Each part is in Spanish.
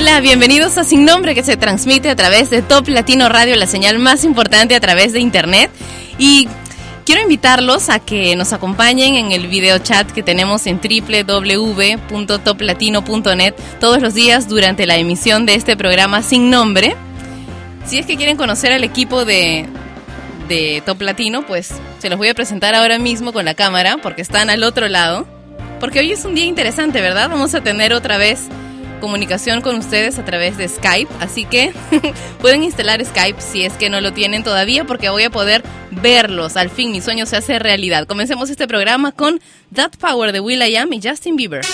Hola, bienvenidos a Sin Nombre que se transmite a través de Top Latino Radio, la señal más importante a través de Internet. Y quiero invitarlos a que nos acompañen en el video chat que tenemos en www.toplatino.net todos los días durante la emisión de este programa Sin Nombre. Si es que quieren conocer al equipo de, de Top Latino, pues se los voy a presentar ahora mismo con la cámara porque están al otro lado. Porque hoy es un día interesante, ¿verdad? Vamos a tener otra vez comunicación con ustedes a través de Skype, así que pueden instalar Skype si es que no lo tienen todavía porque voy a poder verlos. Al fin mi sueño se hace realidad. Comencemos este programa con That Power de Will I Am y Justin Bieber.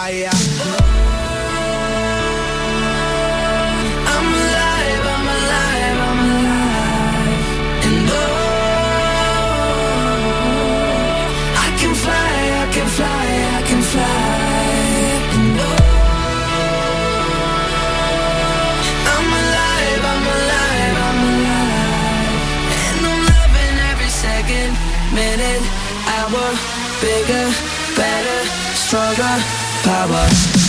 fire. I'm alive, I'm alive, I'm alive. And oh, I can fly, I can fly, I can fly. minute, hour, bigger, better, stronger power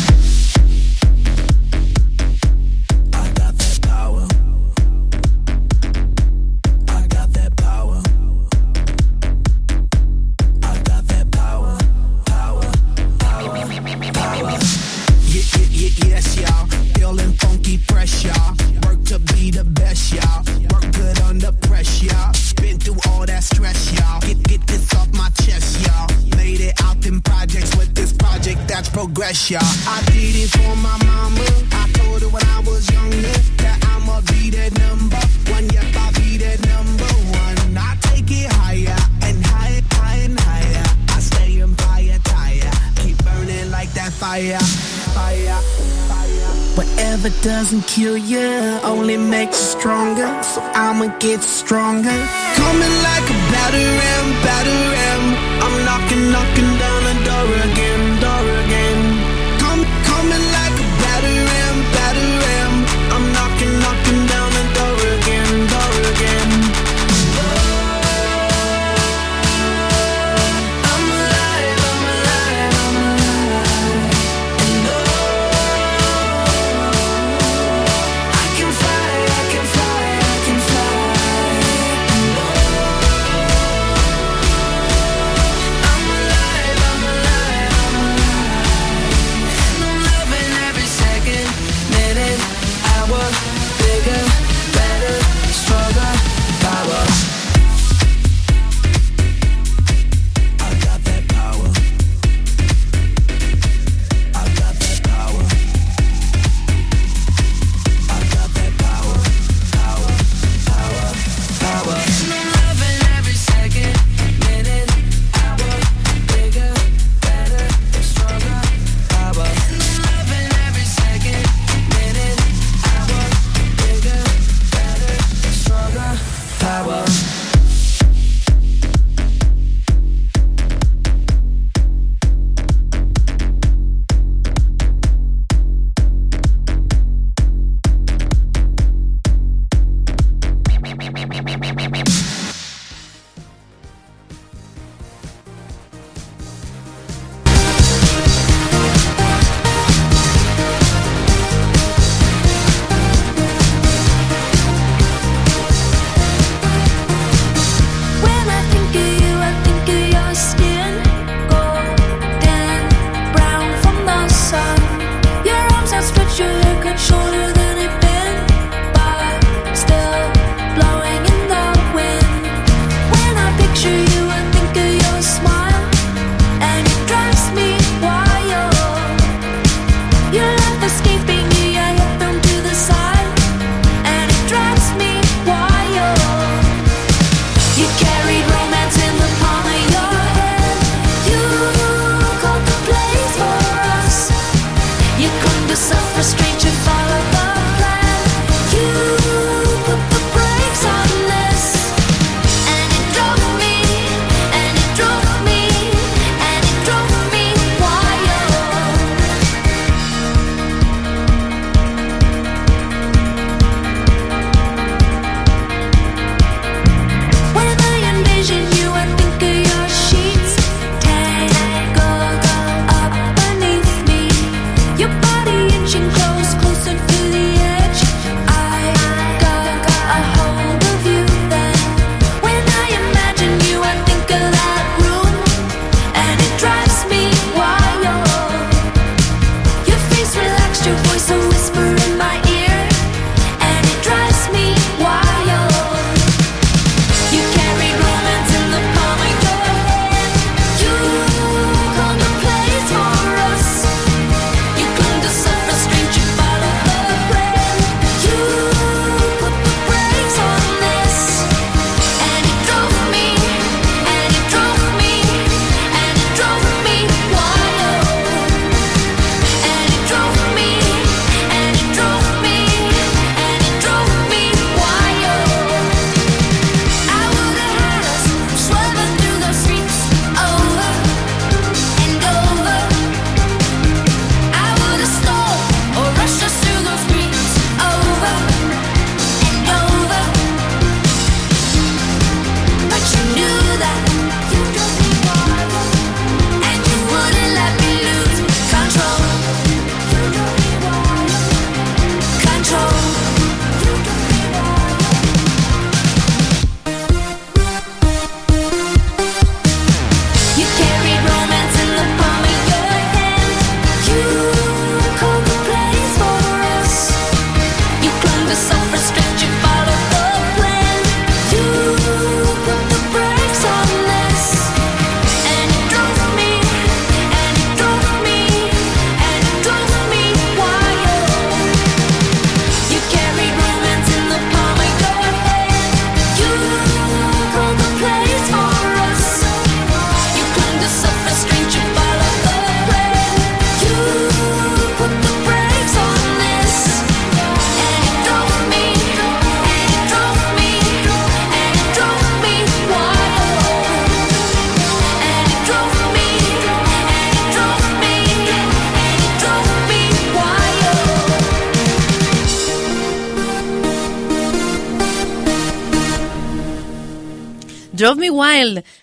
you can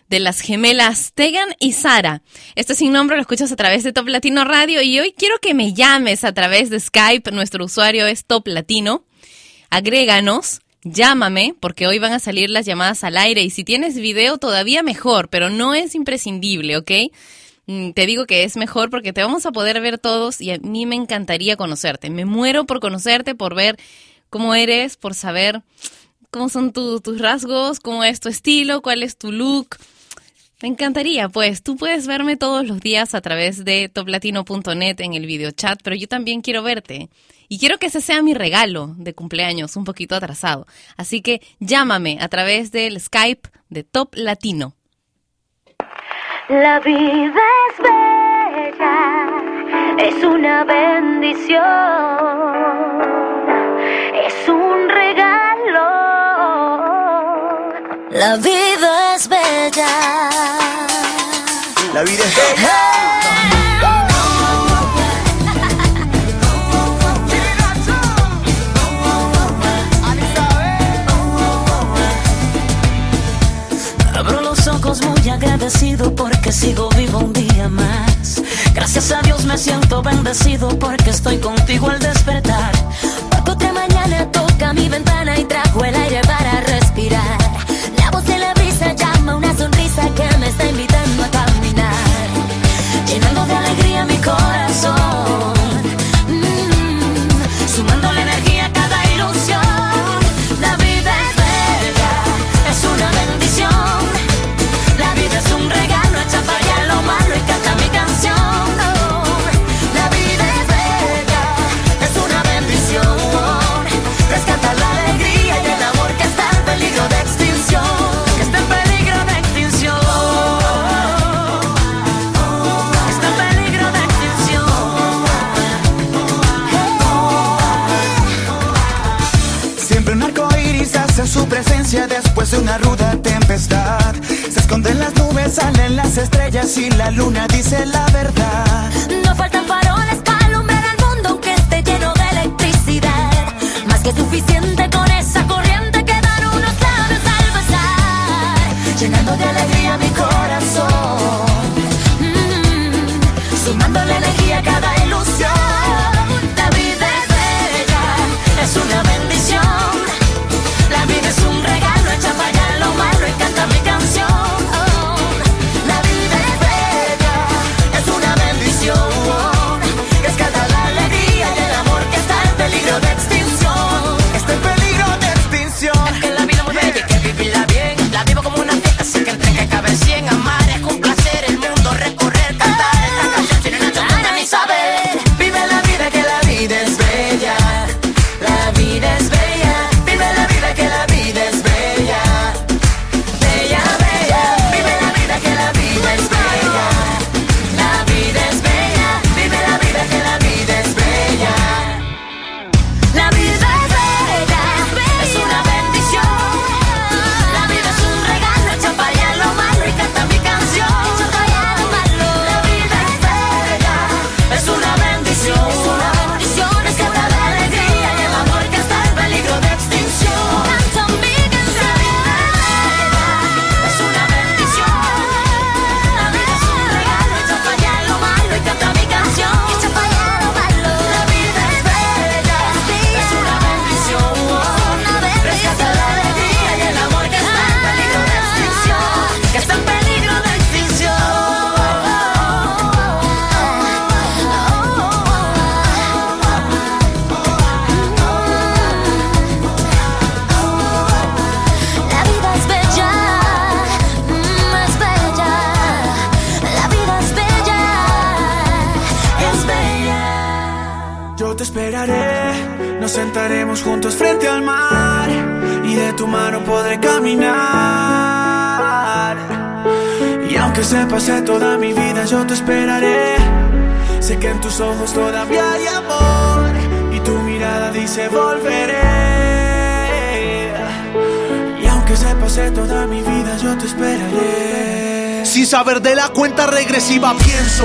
de las gemelas Tegan y Sara. Este sin nombre lo escuchas a través de Top Latino Radio y hoy quiero que me llames a través de Skype. Nuestro usuario es Top Latino. Agréganos, llámame porque hoy van a salir las llamadas al aire y si tienes video todavía mejor, pero no es imprescindible, ¿ok? Mm, te digo que es mejor porque te vamos a poder ver todos y a mí me encantaría conocerte. Me muero por conocerte, por ver cómo eres, por saber cómo son tus rasgos, cómo es tu estilo, cuál es tu look. Me encantaría, pues tú puedes verme todos los días a través de toplatino.net en el video chat, pero yo también quiero verte. Y quiero que ese sea mi regalo de cumpleaños, un poquito atrasado. Así que llámame a través del Skype de Top Latino. La vida es bella, es una bendición, es un regalo. La vida vida los ojos muy agradecido porque sigo vivo un día más. Gracias a Dios me siento bendecido porque estoy contigo al despertar. Porque otra mañana toca mi ventana y trajo el aire para respirar. La voz de la brisa llama una sonrisa que una ruda tempestad. Se esconden las nubes, salen las estrellas y la luna dice la verdad. No faltan faroles para alumbrar el mundo aunque esté lleno de electricidad. Más que suficiente con esa corriente que dan unos labios al pasar. Llenando de alegría mi corazón. Mm, sumando la energía a cada ilusión. Tu mano podré caminar. Y aunque se pase toda mi vida, yo te esperaré. Sé que en tus ojos todavía hay amor y tu mirada dice volveré. Y aunque se pase toda mi vida, yo te esperaré. Sin saber de la cuenta regresiva pienso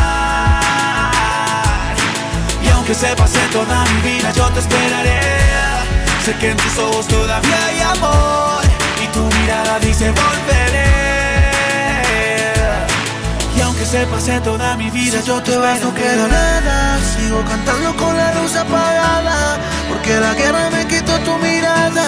Aunque se pase toda mi vida, yo te esperaré. Sé que en tus ojos todavía hay amor y tu mirada dice volveré. Y aunque se pase toda mi vida, yo te vas, no queda nada. Sigo cantando con la luz apagada, porque la guerra me quitó tu mirada.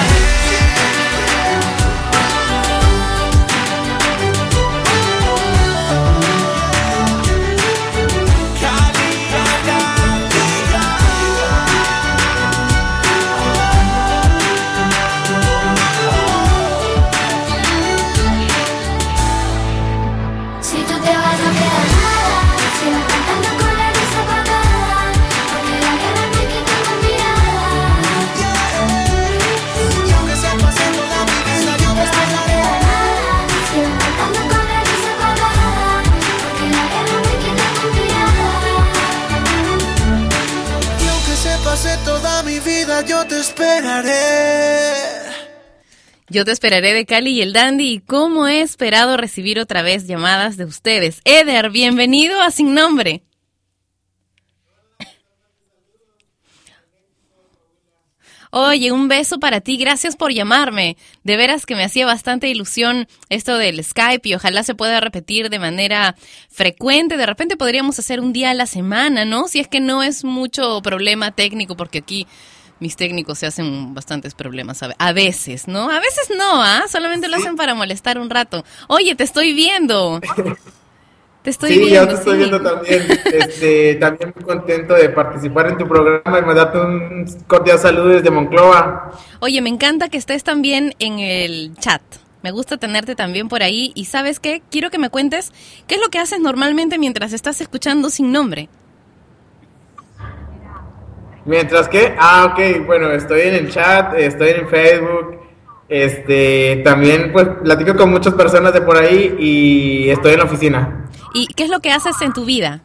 Yo te esperaré de Cali y el Dandy y cómo he esperado recibir otra vez llamadas de ustedes. Eder, bienvenido a Sin Nombre. Oye, un beso para ti, gracias por llamarme. De veras que me hacía bastante ilusión esto del Skype y ojalá se pueda repetir de manera frecuente. De repente podríamos hacer un día a la semana, ¿no? Si es que no es mucho problema técnico, porque aquí mis técnicos se hacen bastantes problemas a a veces, ¿no? A veces no, ¿ah? Solamente lo hacen para molestar un rato. Oye, te estoy viendo. Te estoy sí, viendo. yo te estoy sí. viendo también. Este, también muy contento de participar en tu programa y mandarte un cordial saludo desde Monclova. Oye, me encanta que estés también en el chat. Me gusta tenerte también por ahí. Y sabes qué, quiero que me cuentes qué es lo que haces normalmente mientras estás escuchando sin nombre. Mientras que, ah, ok, bueno, estoy en el chat, estoy en Facebook, este, también pues platico con muchas personas de por ahí y estoy en la oficina. ¿Y qué es lo que haces en tu vida?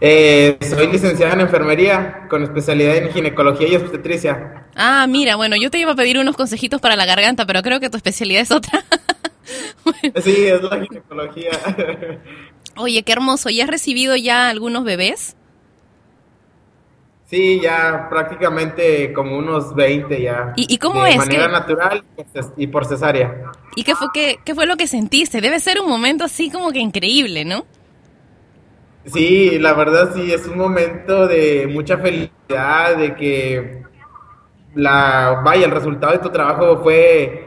Eh, soy licenciada en enfermería con especialidad en ginecología y obstetricia. Ah, mira, bueno, yo te iba a pedir unos consejitos para la garganta, pero creo que tu especialidad es otra. Sí, es la ginecología. Oye, qué hermoso. ¿Y has recibido ya algunos bebés? Sí, ya prácticamente como unos 20 ya. ¿Y- y cómo de es manera que- natural y por ces- y por cesárea. ¿Y qué fue, qué, qué fue lo que sentiste? Debe ser un momento así como que increíble, ¿no? Sí, la verdad sí, es un momento de mucha felicidad, de que la, vaya, el resultado de tu trabajo fue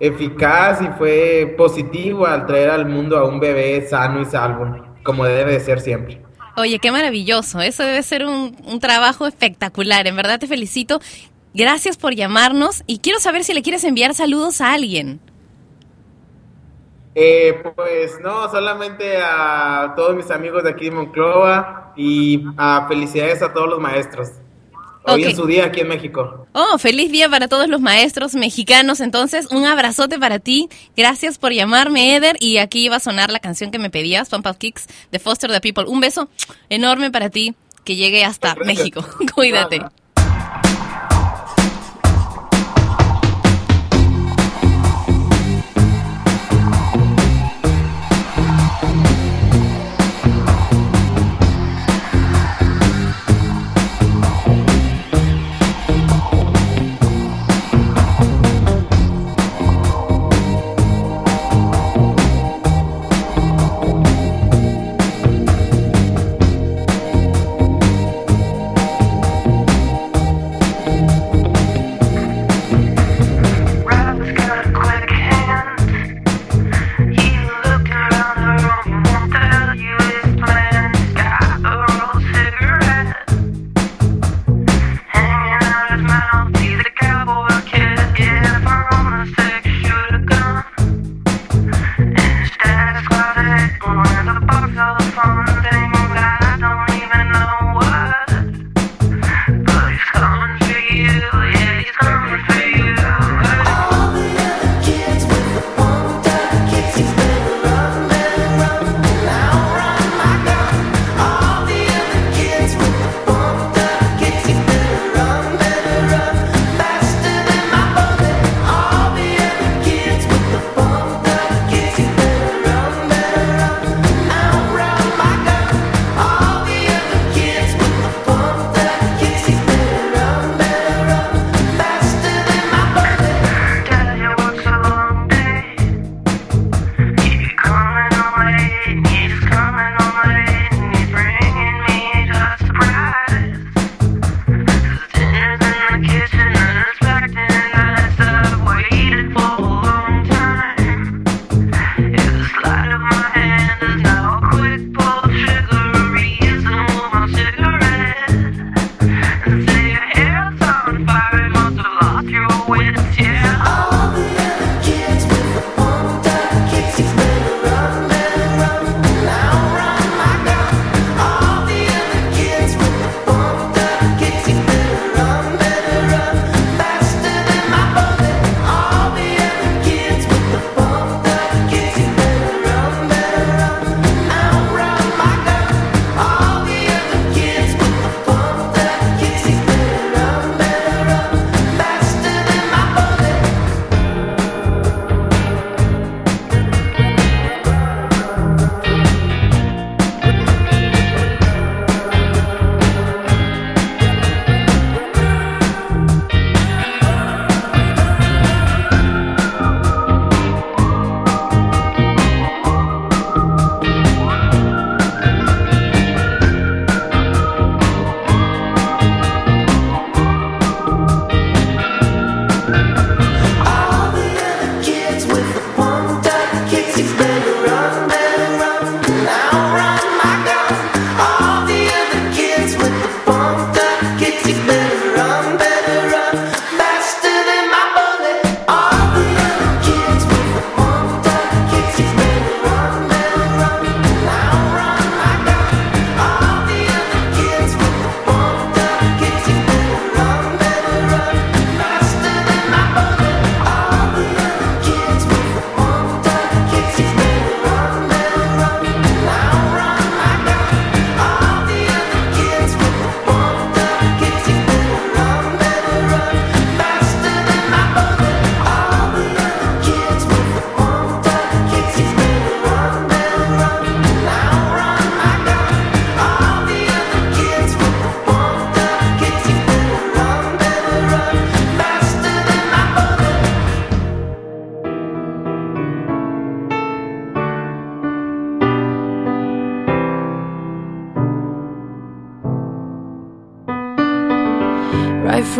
eficaz y fue positivo al traer al mundo a un bebé sano y salvo, como debe de ser siempre. Oye, qué maravilloso. Eso debe ser un, trabajo espectacular. En verdad te felicito. Gracias por llamarnos y quiero saber si le quieres enviar saludos a alguien. Eh, pues no, solamente a todos mis amigos de aquí de Monclova y a felicidades a todos los maestros. Hoy en su día aquí en México. Oh, feliz día para todos los maestros mexicanos. Entonces, un abrazote para ti. Gracias por llamarme, Eder. Y aquí va a sonar la canción que me pedías, Pump Up Kicks, de Foster the People. Un beso enorme para ti, que llegue hasta Gracias. México. Cuídate.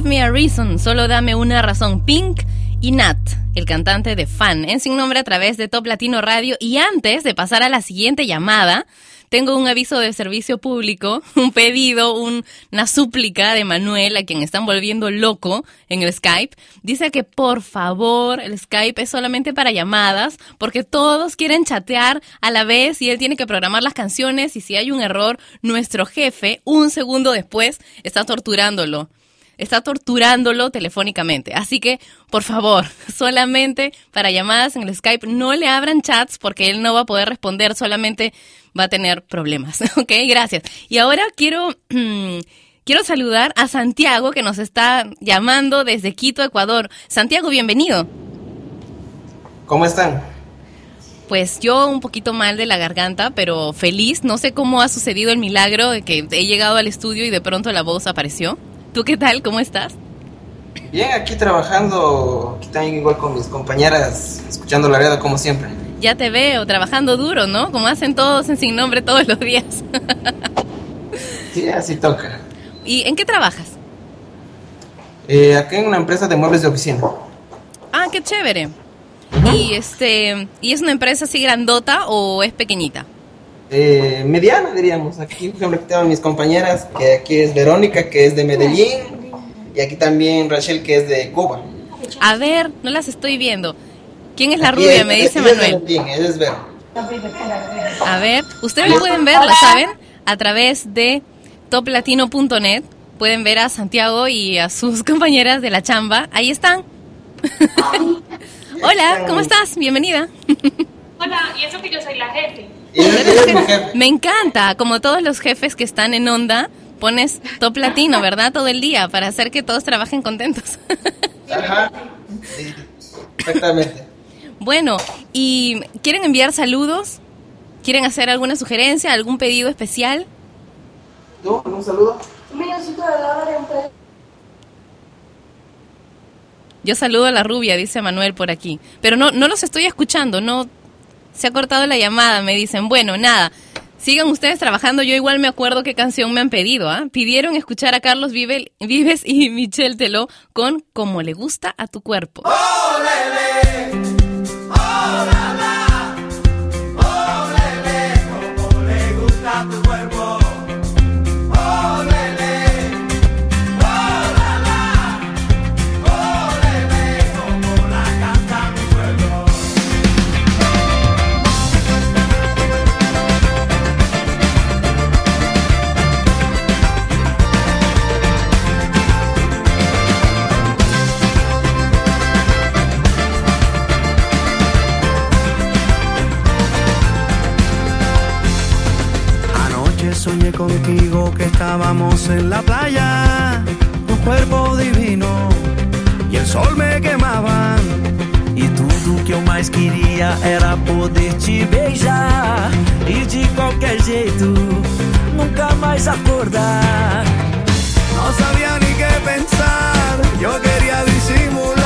Give Me a Reason, solo dame una razón. Pink y Nat, el cantante de Fan, en sin nombre a través de Top Latino Radio. Y antes de pasar a la siguiente llamada, tengo un aviso de servicio público, un pedido, un- una súplica de Manuel, a quien están volviendo loco en el Skype. Dice que por favor, el Skype es solamente para llamadas, porque todos quieren chatear a la vez y él tiene que programar las canciones y si hay un error, nuestro jefe, un segundo después, está torturándolo está torturándolo telefónicamente. Así que, por favor, solamente para llamadas en el Skype, no le abran chats porque él no va a poder responder, solamente va a tener problemas. ¿Ok? Gracias. Y ahora quiero... Quiero saludar a Santiago que nos está llamando desde Quito, Ecuador. Santiago, bienvenido. ¿Cómo están? Pues yo un poquito mal de la garganta, pero feliz. No sé cómo ha sucedido el milagro de que he llegado al estudio y de pronto la voz apareció. ¿Tú qué tal? ¿Cómo estás? Bien, aquí trabajando, aquí también igual con mis compañeras, escuchando la radio como siempre. Ya te veo trabajando duro, ¿no? Como hacen todos en Sin Nombre todos los días. Sí, así toca. ¿Y en qué trabajas? Eh, acá en una empresa de muebles de oficina. Ah, qué chévere. Y este, ¿y es una empresa así grandota o es pequeñita? Eh, mediana, diríamos. Aquí, por ejemplo, aquí tengo a mis compañeras, que aquí es Verónica, que es de Medellín, y aquí también Rachel, que es de Cuba. A ver, no las estoy viendo. ¿Quién es la Aquí rubia? es- Me dice es Manuel. Es Vero. A ver, ustedes pueden verla, ¿saben? A través de toplatino.net pueden ver a Santiago y a sus compañeras de la chamba. Ahí están. Hola, ¿cómo estás? Bienvenida. Hola, y eso que yo soy la jefe. Me encanta, como todos los jefes que están en onda, pones top latino, ¿verdad? Todo el día para hacer que todos trabajen contentos. Ajá. Sí, exactamente. Bueno, ¿y quieren enviar saludos? ¿Quieren hacer alguna sugerencia, algún pedido especial? ¿Tú? ¿Un saludo? Yo saludo a la rubia, dice Manuel por aquí. Pero no, no los estoy escuchando, no se ha cortado la llamada, me dicen. Bueno, nada, sigan ustedes trabajando. Yo igual me acuerdo qué canción me han pedido. ¿ah? Pidieron escuchar a Carlos Vive- Vives y Michelle Teló con Como le gusta a tu cuerpo. le contigo que estábamos en la playa, tu cuerpo divino e o sol me quemaban. E tudo que eu mais queria era poder te beijar e de qualquer jeito nunca mais acordar. No sabía ni qué pensar, yo quería disimular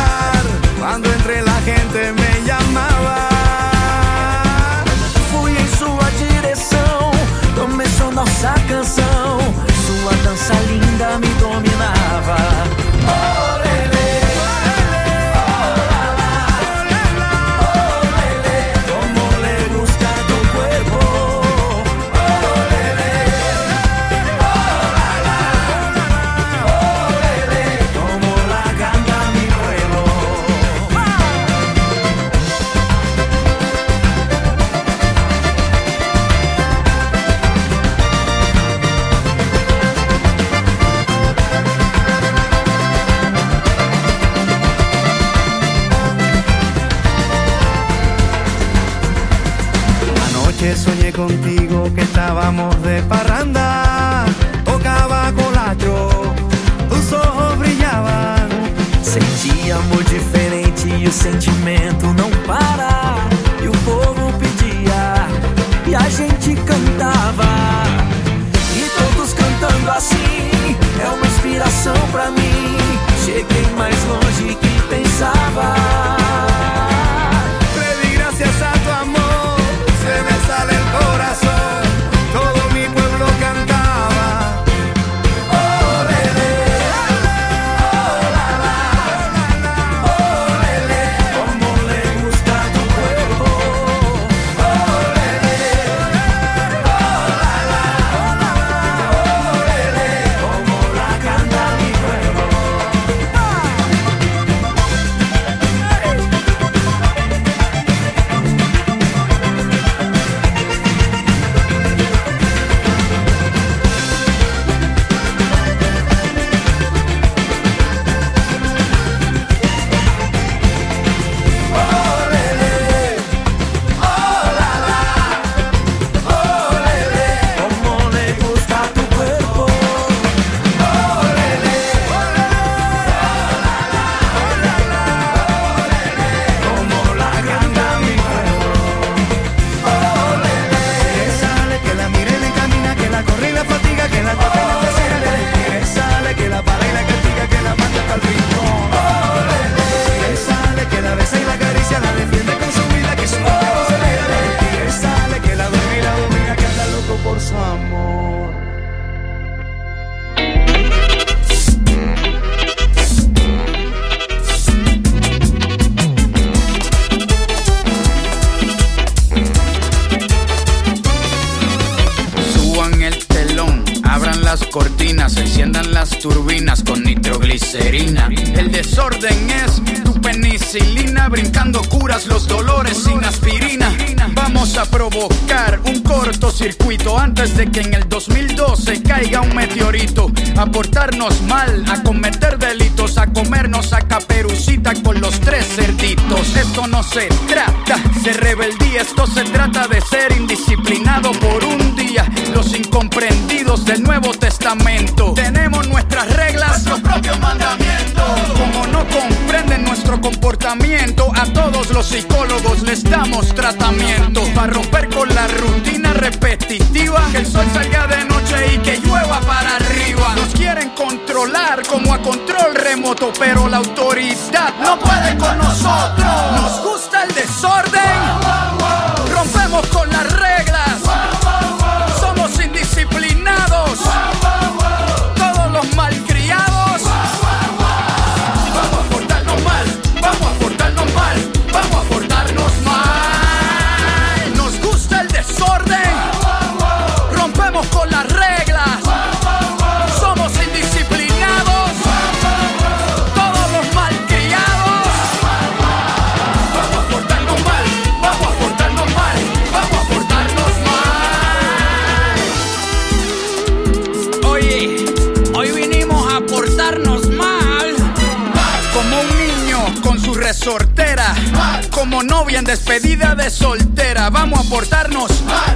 You.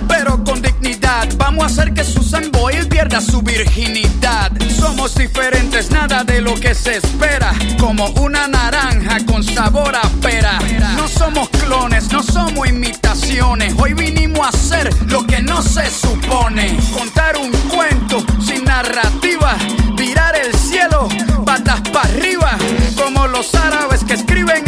Pero con dignidad. Vamos a hacer que Susan Boyle pierda su virginidad. Somos diferentes, nada de lo que se espera. Como una naranja con sabor a pera. No somos clones, no somos imitaciones. Hoy vinimos a hacer lo que no se supone. Contar un cuento sin narrativa. Virar el cielo, patas para arriba. Como los árabes que escriben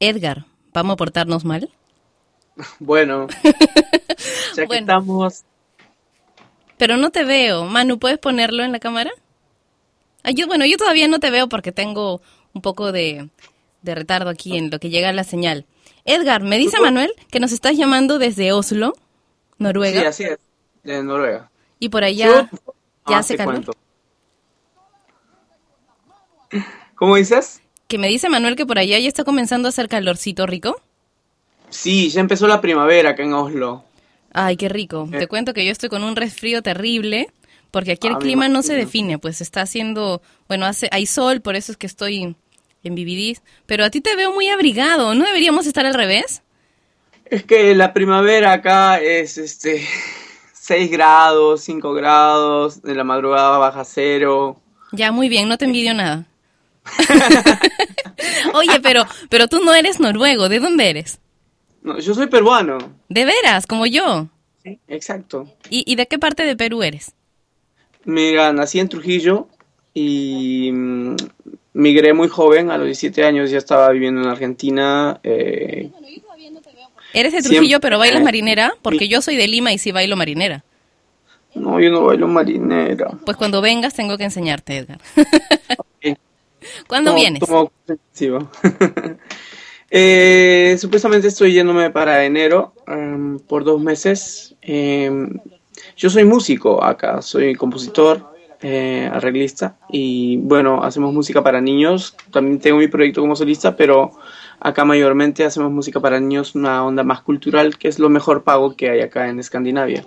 Edgar, ¿vamos a portarnos mal? Bueno, ya que Bueno. estamos. Pero no te veo. Manu, ¿puedes ponerlo en la cámara? Ah, yo, bueno, yo todavía no te veo porque tengo un poco de, de retardo aquí en lo que llega la señal. Edgar, me dice Manuel que nos estás llamando desde Oslo, Noruega, Sí, así es, de Noruega. y por allá Yo- ya Ah, hace calor. cuento. ¿Cómo dices? Que me dice Manuel que por allá ya está comenzando a hacer calorcito rico. Sí, ya empezó la primavera acá en Oslo. Ay, qué rico. Eh. Te cuento que yo estoy con un resfrío terrible porque aquí el Ah, clima no se define, pues está haciendo, bueno, hace hay sol, por eso es que estoy en Vividís, pero a ti te veo muy abrigado, ¿no deberíamos estar al revés? Es que la primavera acá es este 6 grados, 5 grados, de la madrugada baja cero. Ya, muy bien, no te envidio nada. Oye, pero pero tú no eres noruego, ¿de dónde eres? No, yo soy peruano. De veras, como yo. Sí, exacto. ¿Y, y de qué parte de Perú eres? Mira, nací en Trujillo y mm, migré muy joven, a los 17 años ya estaba viviendo en Argentina. eh, Eres de Siempre- Trujillo, pero bailas marinera, porque yo soy de Lima y sí bailo marinera. no, yo no bailo marinera. Pues cuando vengas tengo que enseñarte, Edgar. ¿Cuándo vienes? ofensivo. Eh, supuestamente estoy yéndome para enero em, por dos meses. Em, yo soy músico acá, soy compositor, eh, arreglista y bueno, hacemos música para niños. También tengo mi proyecto como solista, pero acá mayormente hacemos música para niños, una onda más cultural, que es lo mejor pago que hay acá en Escandinavia.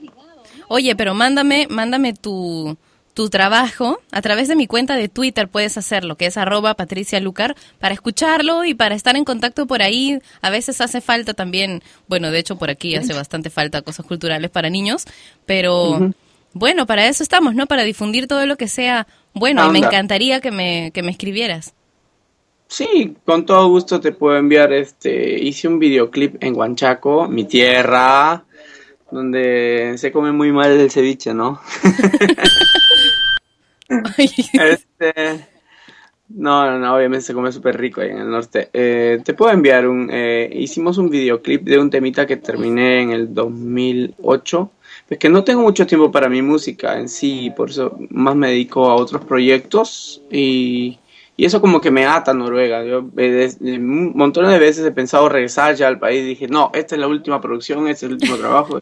Oye, pero mándame, mándame tu, tu trabajo a través de mi cuenta de Twitter puedes hacerlo, que es arroba Patricia Lucar, para escucharlo y para estar en contacto por ahí. A veces hace falta también, bueno, de hecho por aquí hace bastante falta cosas culturales para niños, pero bueno, para eso estamos, ¿no? Para difundir todo lo que sea bueno y me encantaría que me, que me escribieras. Sí, con todo gusto te puedo enviar este, hice un videoclip en Huanchaco, mi tierra, donde se come muy mal el ceviche, ¿no? Este, no, no, obviamente se come súper rico ahí en el norte. Eh, te puedo enviar un, eh, hicimos un videoclip de un temita que terminé en el 2008. Es que no tengo mucho tiempo para mi música en sí, por eso más me dedico a otros proyectos y, y eso como que me ata a Noruega. Yo eh, un montón de veces he pensado regresar ya al país. Dije, no, esta es la última producción, este es el último trabajo.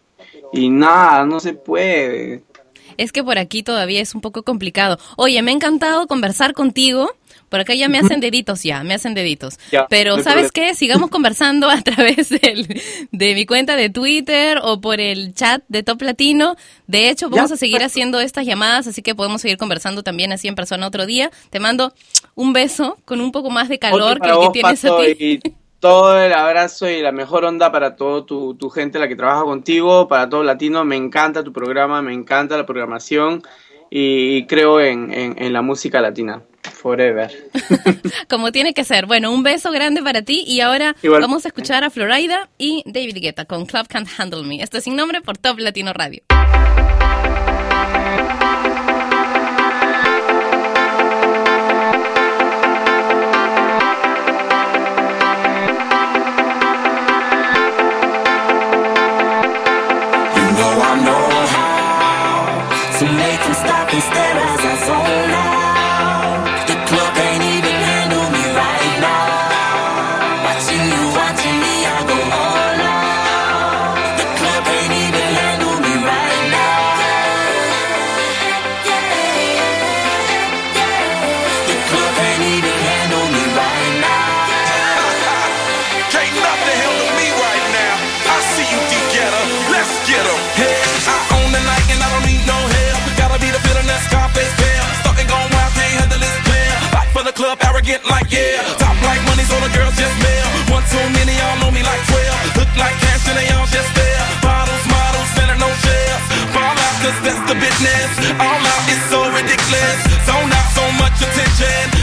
Y nada, no se puede. Es que por aquí todavía es un poco complicado. Oye, me ha encantado conversar contigo. Por acá ya me hacen deditos, ya, me hacen deditos. Ya, Pero no ¿sabes problema. qué? Sigamos conversando a través del- de mi cuenta de Twitter o por el chat de Top Latino. De hecho, vamos Ya, a seguir haciendo estas llamadas, así que podemos seguir conversando también así en persona otro día. Te mando un beso con un poco más de calor que el que tienes a ti. Y todo el abrazo y la mejor onda para todo tu, tu gente, la que trabaja contigo, para todo latino. Me encanta tu programa, me encanta la programación y creo en, en, en la música latina. Forever. Como tiene que ser. Bueno, un beso grande para ti y ahora Igual. vamos a escuchar a Florida y David Guetta con Club Can't Handle Me. Esto es sin nombre por Top Latino Radio. Club, like yeah. Top like money, so the girls just mail. One too many, y'all know me like 12. Look like cash and they all just there. Bottles, models, selling no shares. Fall out, cause that's the business. All out is so ridiculous. Zone out, so much attention.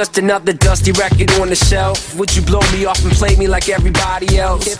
Just another dusty record on the shelf, would you blow me off and play me like everybody else?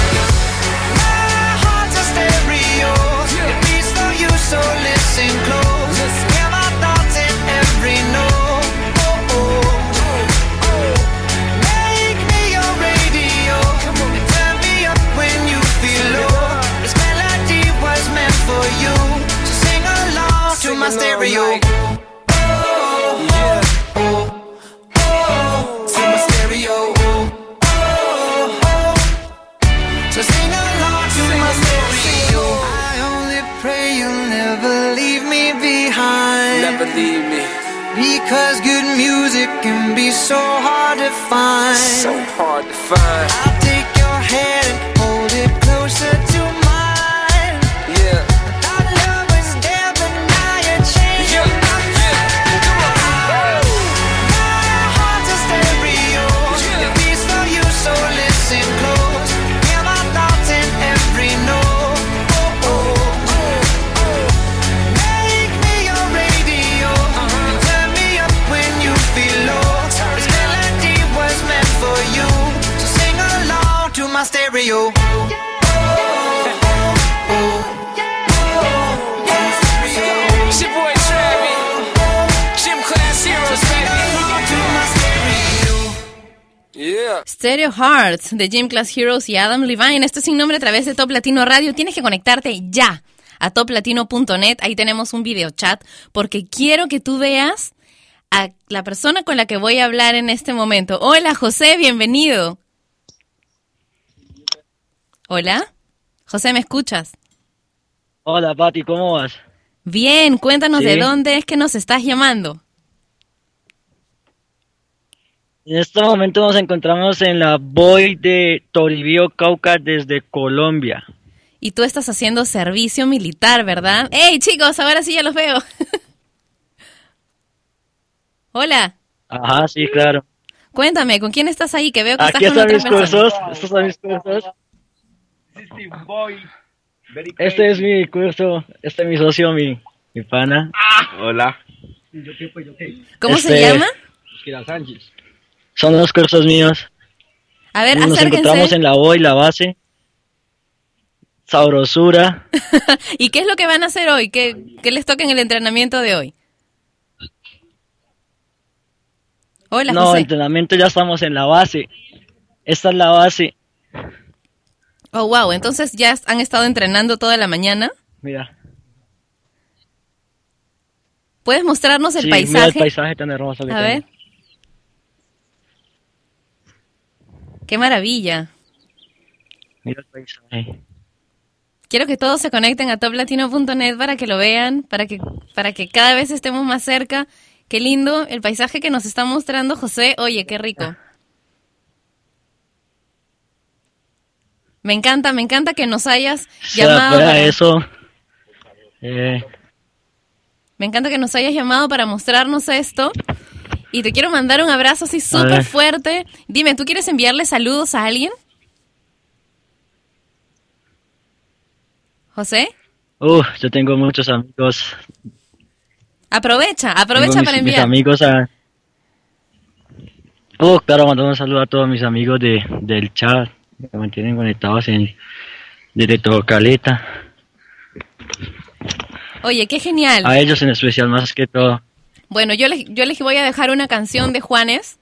so listen close. Hear my thoughts in every note. Oh, oh. Make me your radio and turn me up when you feel low. This melody was meant for you, so sing along to my stereo. Because good music can be so hard to find. So hard to find. Stereo Hearts de Gym Class Heroes y Adam Levine. Esto es sin nombre a través de Top Latino Radio. Tienes que conectarte ya a toplatino.net. Ahí tenemos un video chat porque quiero que tú veas a la persona con la que voy a hablar en este momento. Hola José, bienvenido. Hola. José, ¿me escuchas? Hola, Pati, ¿cómo vas? Bien, cuéntanos Sí. de dónde es que nos estás llamando. En este momento nos encontramos en la Boy de Toribío, Cauca, desde Colombia. Y tú estás haciendo servicio militar, ¿verdad? ¡Hey, chicos! Ahora sí ya los veo. Hola, Ajá, sí, claro. cuéntame, ¿con quién estás ahí? Que veo que Aquí estás con están mis cursos. Estos son mis cursos. Este es mi curso. Este es mi socio, mi, mi pana. Hola. ¿Cómo se Este, llama? Son los cursos míos. A ver, Nos encontramos en la Boy, la base. Sabrosura. ¿Y qué es lo que van a hacer hoy? ¿Qué, qué les toca en el entrenamiento de hoy? Hola, no, José. entrenamiento ya estamos en la base. Esta es la base. Oh, wow. Entonces ya han estado entrenando toda la mañana. Mira. ¿Puedes mostrarnos el sí, Mira el paisaje? paisaje tan hermoso que A tengo. ver. Qué maravilla. Mira el paisaje. Quiero que todos se conecten a toplatino.net para que lo vean, para que, para que cada vez estemos más cerca. Qué lindo el paisaje que nos está mostrando José. Oye, qué rico. Me encanta, me encanta que nos hayas O sea, llamado. para- eso, eh, Me encanta que nos hayas llamado para mostrarnos esto. Y te ver. mandar un abrazo así súper fuerte. Dime, ¿tú quieres enviarle saludos a alguien? José, uh, yo tengo muchos amigos. aprovecha, aprovecha mis, para mis enviar. amigos a... Uh, claro, mandar un saludo a todos mis amigos de, del chat que me mantienen conectados en desde todo Caleta. Oye, qué genial. A ellos en especial más que todo. Bueno, yo les, yo les voy a dejar una canción de Juanes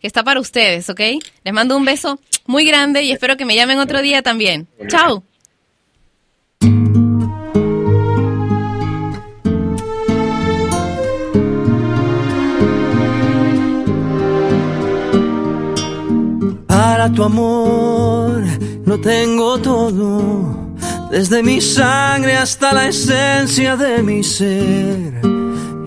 que está para ustedes, ¿ok? Les mando un beso muy grande y espero que me llamen otro día también. Chao. Para tu amor lo tengo todo, desde mi sangre hasta la esencia de mi ser.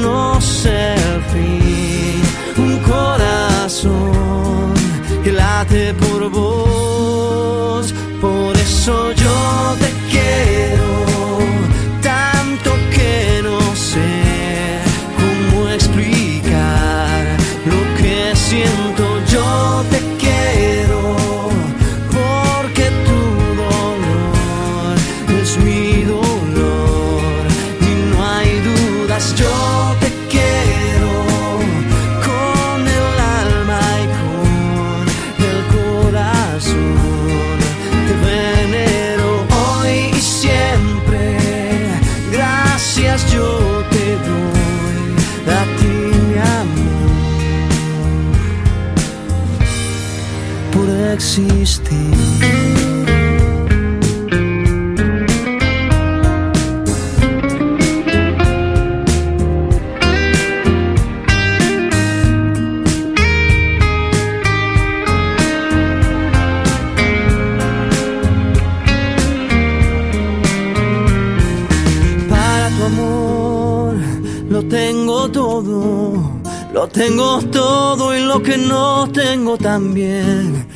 conoce el fin. Un corazón que late por vos. Por eso yo te quiero Para tu amor lo tengo todo, lo tengo todo y lo que no tengo también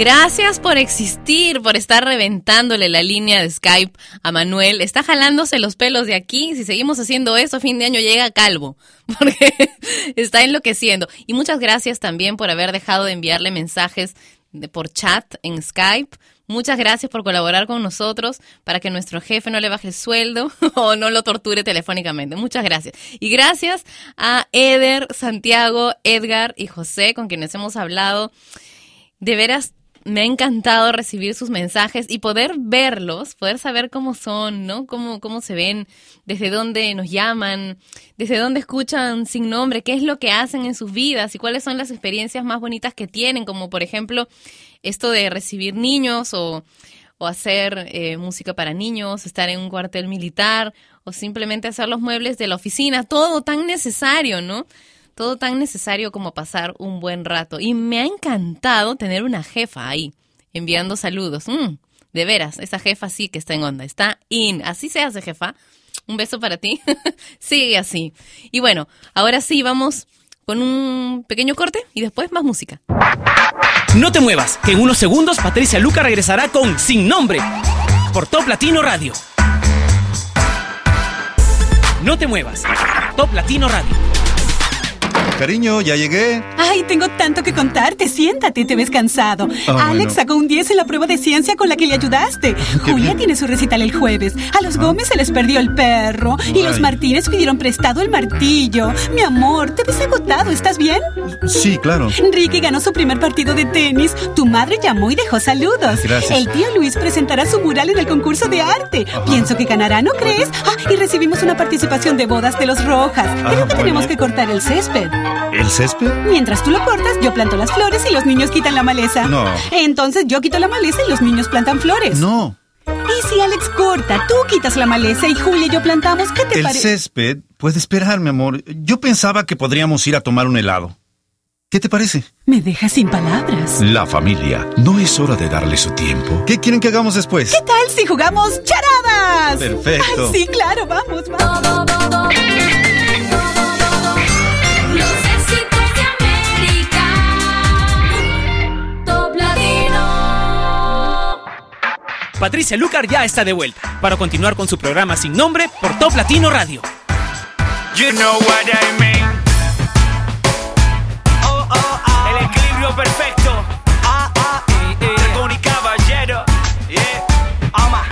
Gracias por existir, por estar reventándole la línea de Skype a Manuel. Está jalándose los pelos de aquí. Si seguimos haciendo eso, fin de año llega calvo, porque está enloqueciendo. Y muchas gracias también por haber dejado de enviarle mensajes de- por chat en Skype. Muchas gracias por colaborar con nosotros para que nuestro jefe no le baje el sueldo o no lo torture telefónicamente. Muchas gracias. Y gracias a Eder, Santiago, Edgar y José, con quienes hemos hablado. De veras, me ha encantado recibir sus mensajes y poder verlos, poder saber cómo son, ¿no? Cómo, cómo se ven, desde dónde nos llaman, desde dónde escuchan sin nombre, qué es lo que hacen en sus vidas y cuáles son las experiencias más bonitas que tienen, como por ejemplo esto de recibir niños o, o hacer eh, música para niños, estar en un cuartel militar o simplemente hacer los muebles de la oficina, todo tan necesario, ¿no? Todo tan necesario como pasar un buen rato. Y me ha encantado tener una jefa ahí, enviando saludos. Mm, de veras, esa jefa sí que está en onda, está in. Así se hace, jefa. Un beso para ti. Sigue así. Y bueno, ahora sí, vamos con un pequeño corte y después más música. No te muevas, que en unos segundos Patricia Luca regresará con Sin Nombre por Top Latino Radio. No te muevas, Top Latino Radio. Cariño, ya llegué. Ay, tengo tanto que contarte. Siéntate, te ves cansado. Ah, Alex bueno. sacó un 10 en la prueba de ciencia con la que le ayudaste. Qué Julia tiene su recital el jueves. A los Gómez se les perdió el perro. Y los. Martínez pidieron prestado el martillo. Mi amor, te ves agotado. ¿Estás bien? Sí, claro. Ricky ganó su primer partido de tenis. Tu madre llamó y dejó saludos. Gracias. El tío Luis presentará su mural en el concurso de arte. Pienso que ganará, ¿no crees? Ah, y recibimos una participación de bodas de los Rojas. Creo Ah, que bueno. tenemos que cortar el césped. ¿El césped? Mientras tú lo cortas, yo planto las flores y los niños quitan la maleza. No. Entonces yo quito la maleza y los niños plantan flores. No. Y si Alex corta, tú quitas la maleza y Julia y yo plantamos, ¿qué te El parece? césped puede esperar, mi amor. Yo pensaba que podríamos ir a tomar un helado. ¿Qué te parece? Me dejas sin palabras. La familia. ¿No es hora de darle su tiempo? ¿Qué quieren que hagamos después? ¿Qué tal si jugamos charadas? Perfecto. Ay, sí, claro, vamos, vamos. Patricia Lucar ya está de vuelta para continuar con su programa sin nombre por Top Latino Radio. You know what I mean. Oh, oh, oh. El equilibrio perfecto. Ah, ah, eh, eh. Caballero. Yeah. Ama.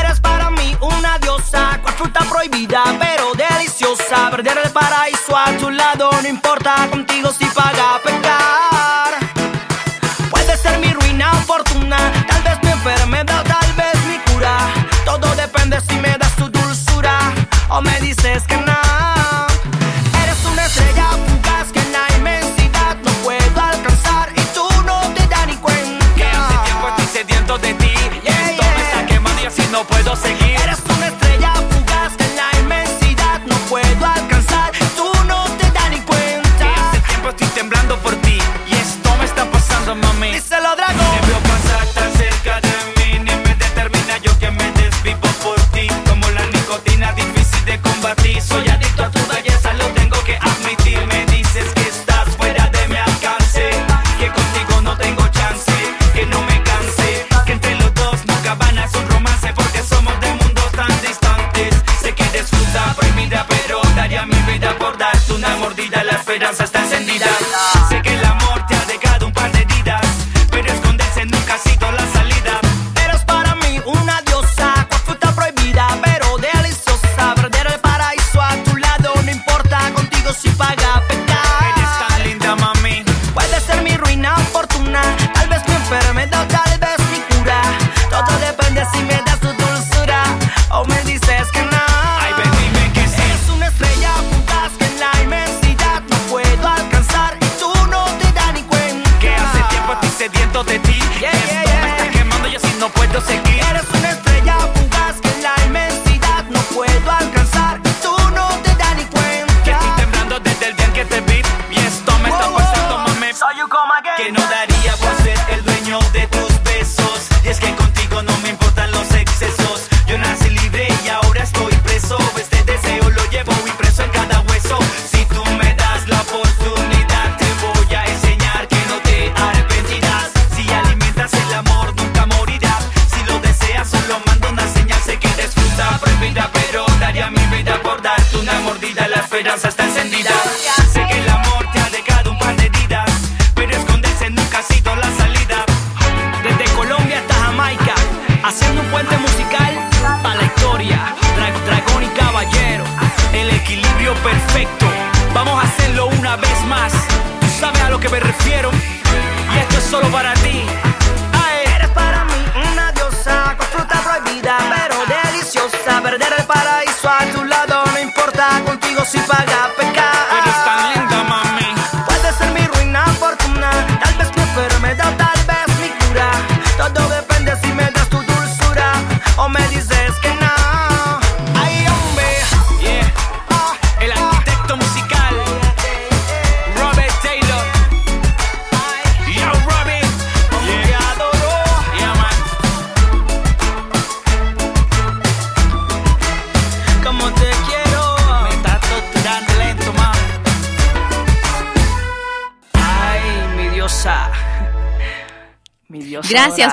Eres para mí una diosa, cual fruta prohibida, pero deliciosa. Perder el paraíso a tu lado, no importa contigo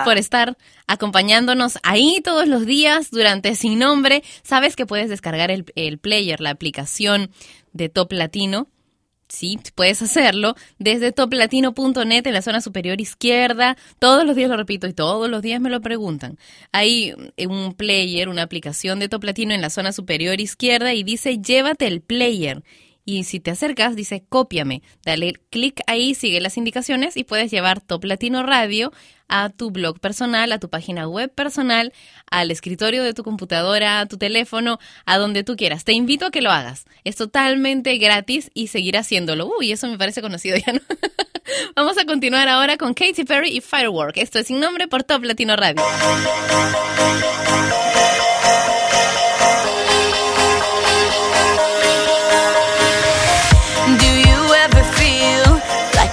por estar acompañándonos ahí todos los días durante Sin Nombre. Sabes que puedes descargar el, el player, la aplicación de Top Latino. Sí, puedes hacerlo desde toplatino.net en la zona superior izquierda. Todos los días lo repito y todos los días me lo preguntan. Hay un player, una aplicación de Top Latino en la zona superior izquierda y dice llévate el player. Y si te acercas, dice cópiame. Dale clic ahí, sigue las indicaciones y puedes llevar Top Latino Radio a tu blog personal, a tu página web personal, al escritorio de tu computadora, a tu teléfono, a donde tú quieras. Te invito a que lo hagas. Es totalmente gratis y seguir haciéndolo. Uy, eso me parece conocido ya, ¿no? Vamos a continuar ahora con Katy Perry y Firework. Esto es sin nombre por Top Latino Radio.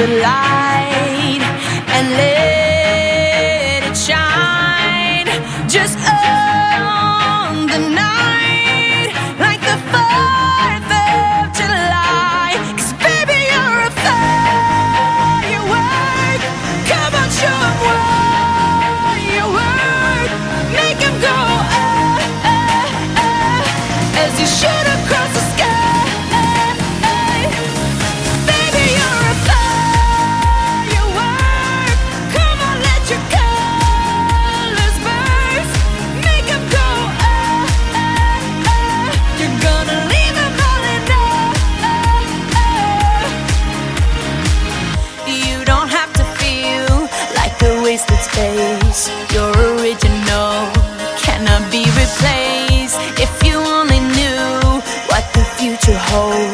the light hold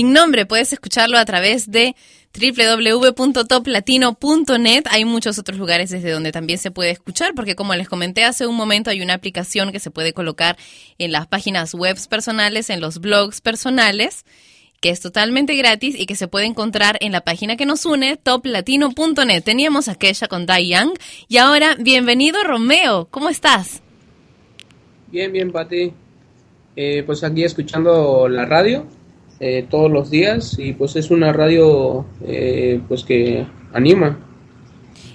sin nombre. Puedes escucharlo a través de www.toplatino.net. Hay muchos otros lugares desde donde también se puede escuchar, porque como les comenté hace un momento, hay una aplicación que se puede colocar en las páginas web personales, en los blogs personales, que es totalmente gratis y que se puede encontrar en la página que nos une, toplatino.net. Teníamos a Kesha con Dai Young y ahora, bienvenido Romeo, ¿cómo estás? Bien, bien, Pati. Eh, pues aquí escuchando la radio eh, todos los días y pues es una radio eh, pues que anima.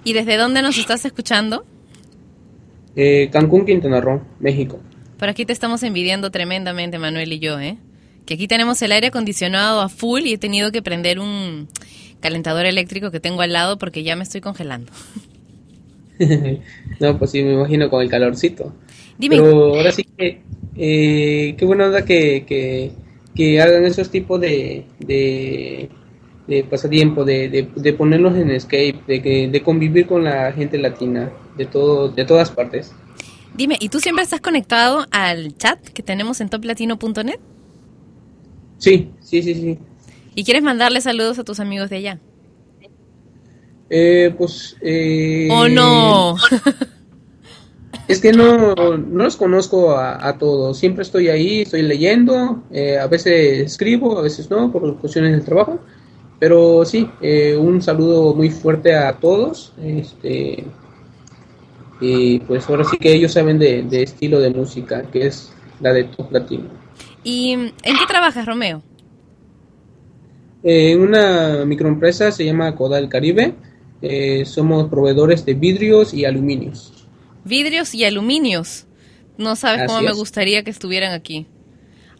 ¿Y desde dónde nos estás escuchando? Eh, Cancún, Quintana Roo, México. Por aquí te estamos envidiando tremendamente, Manuel y yo, ¿eh? Que aquí tenemos el aire acondicionado a full y he tenido que prender un calentador eléctrico que tengo al lado porque ya me estoy congelando. no, pues sí, me imagino con el calorcito. Dime. Pero ahora sí que, eh, qué buena onda que, que, que hagan esos tipos de, de, de pasatiempo, de, de, de ponerlos en escape, de, que, de convivir con la gente latina, de, todo, de todas partes. Dime, ¿y tú siempre estás conectado al chat que tenemos en toplatino.net? Sí, sí, sí, sí. ¿Y quieres mandarle saludos a tus amigos de allá? Eh, pues... Eh, ¡Oh, no! Es que no, no los conozco a, a todos. Siempre estoy ahí, estoy leyendo. eh, a veces escribo, a veces no, por cuestiones del trabajo. Pero sí, eh, un saludo muy fuerte a todos. Este, y pues ahora sí que ellos saben de, de estilo de música, que es la de Top Latino. ¿Y en qué trabajas, Romeo? Eh, En una microempresa se llama Codal Caribe. Eh, somos proveedores de vidrios y aluminios. Vidrios y aluminios. No sabes Así cómo me gustaría que estuvieran aquí.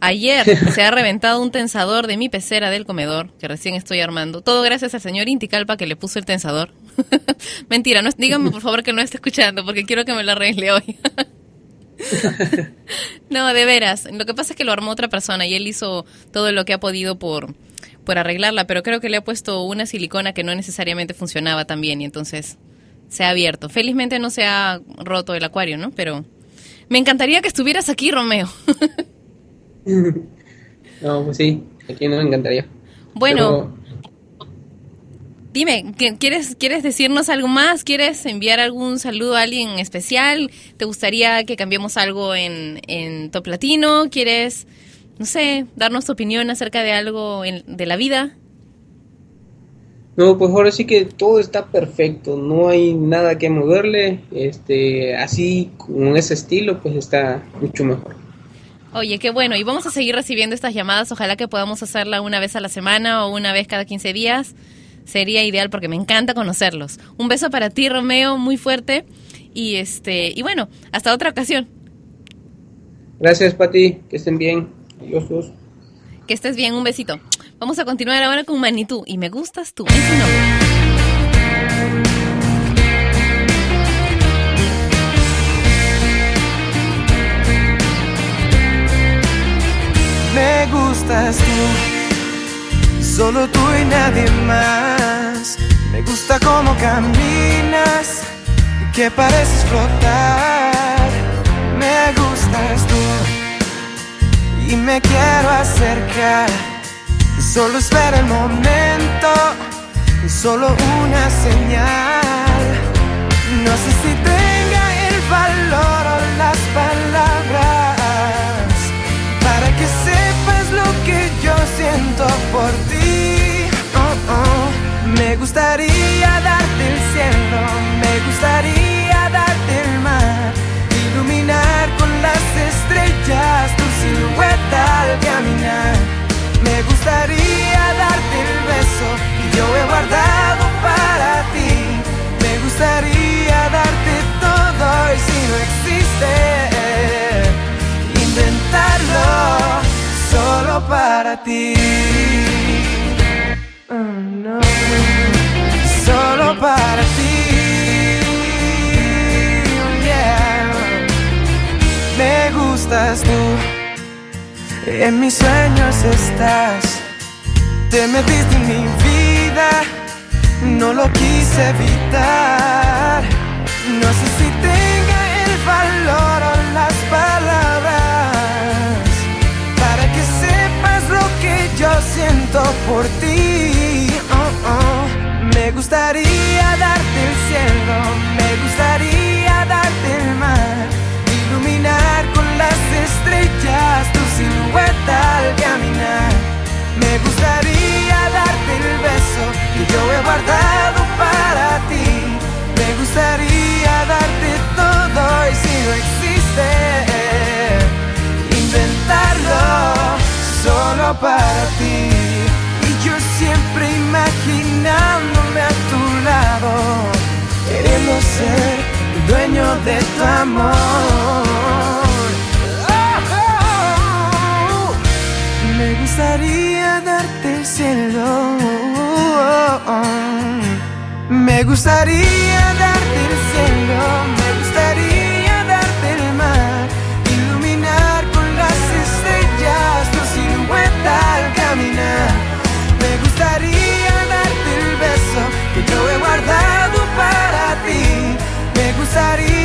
Ayer se ha reventado un tensador de mi pecera del comedor, que recién estoy armando. Todo gracias al señor Inticalpa que le puso el tensador. Mentira, no, dígame por favor que no esté escuchando, porque quiero que me lo arregle hoy. no, de veras. Lo que pasa es que lo armó otra persona y él hizo todo lo que ha podido por, por arreglarla, pero creo que le ha puesto una silicona que no necesariamente funcionaba tan bien y entonces se ha abierto. Felizmente no se ha roto el acuario, ¿no? Pero me encantaría que estuvieras aquí, Romeo. No, pues sí, aquí nos encantaría. Bueno, dime, ¿qué- ¿quieres, ¿quieres decirnos algo más? ¿Quieres enviar algún saludo a alguien en especial? ¿Te gustaría que cambiemos algo en, en Top Latino? ¿Quieres, no sé, darnos tu opinión acerca de algo en- de la vida? No, pues ahora sí que todo está perfecto, no hay nada que moverle, este, así con ese estilo, pues está mucho mejor. Oye, qué bueno. Y vamos a seguir recibiendo estas llamadas. Ojalá que podamos hacerla una vez a la semana o una vez cada 15 días. Sería ideal porque me encanta conocerlos. Un beso para ti, Romeo, muy fuerte. Y este, y bueno, hasta otra ocasión. Gracias, Pati, que estén bien. Adiós. Que estés bien, un besito. Vamos a continuar ahora con Manitú. Y me gustas tú. Es nombre. Me gustas tú, solo tú y nadie más. Me gusta cómo caminas, que pareces flotar. Me gustas tú y me quiero acercar. Solo espera el momento, solo una señal. No sé si tenga el valor o las palabras para que sepas lo que yo siento por ti. Oh, oh. Me gustaría darte el cielo, me gustaría darte el mar, iluminar con las estrellas tu silueta al caminar. Me gustaría darte el beso que yo he guardado para ti. Me gustaría darte todo y si no existe, inventarlo solo para ti. Oh, no. Solo para ti. Yeah. Me gustas tú. En mis sueños estás, te metiste en mi vida, no lo quise evitar. No sé si tenga el valor o las palabras. Para que sepas lo que yo siento por ti. Oh, oh. Me gustaría darte el cielo, me gustaría darte el mar, iluminar con las estrellas silueta al caminar. Me gustaría darte el beso que yo he guardado para ti. Me gustaría darte todo y si no existe, inventarlo solo para ti. Y yo siempre imaginándome a tu lado. Queremos ser dueños de tu amor. gustaría darte el cielo. Me gustaría darte el cielo. Me gustaría darte el mar. Iluminar con las estrellas tu silueta al caminar. Me gustaría darte el beso que yo he guardado para ti. Me gustaría.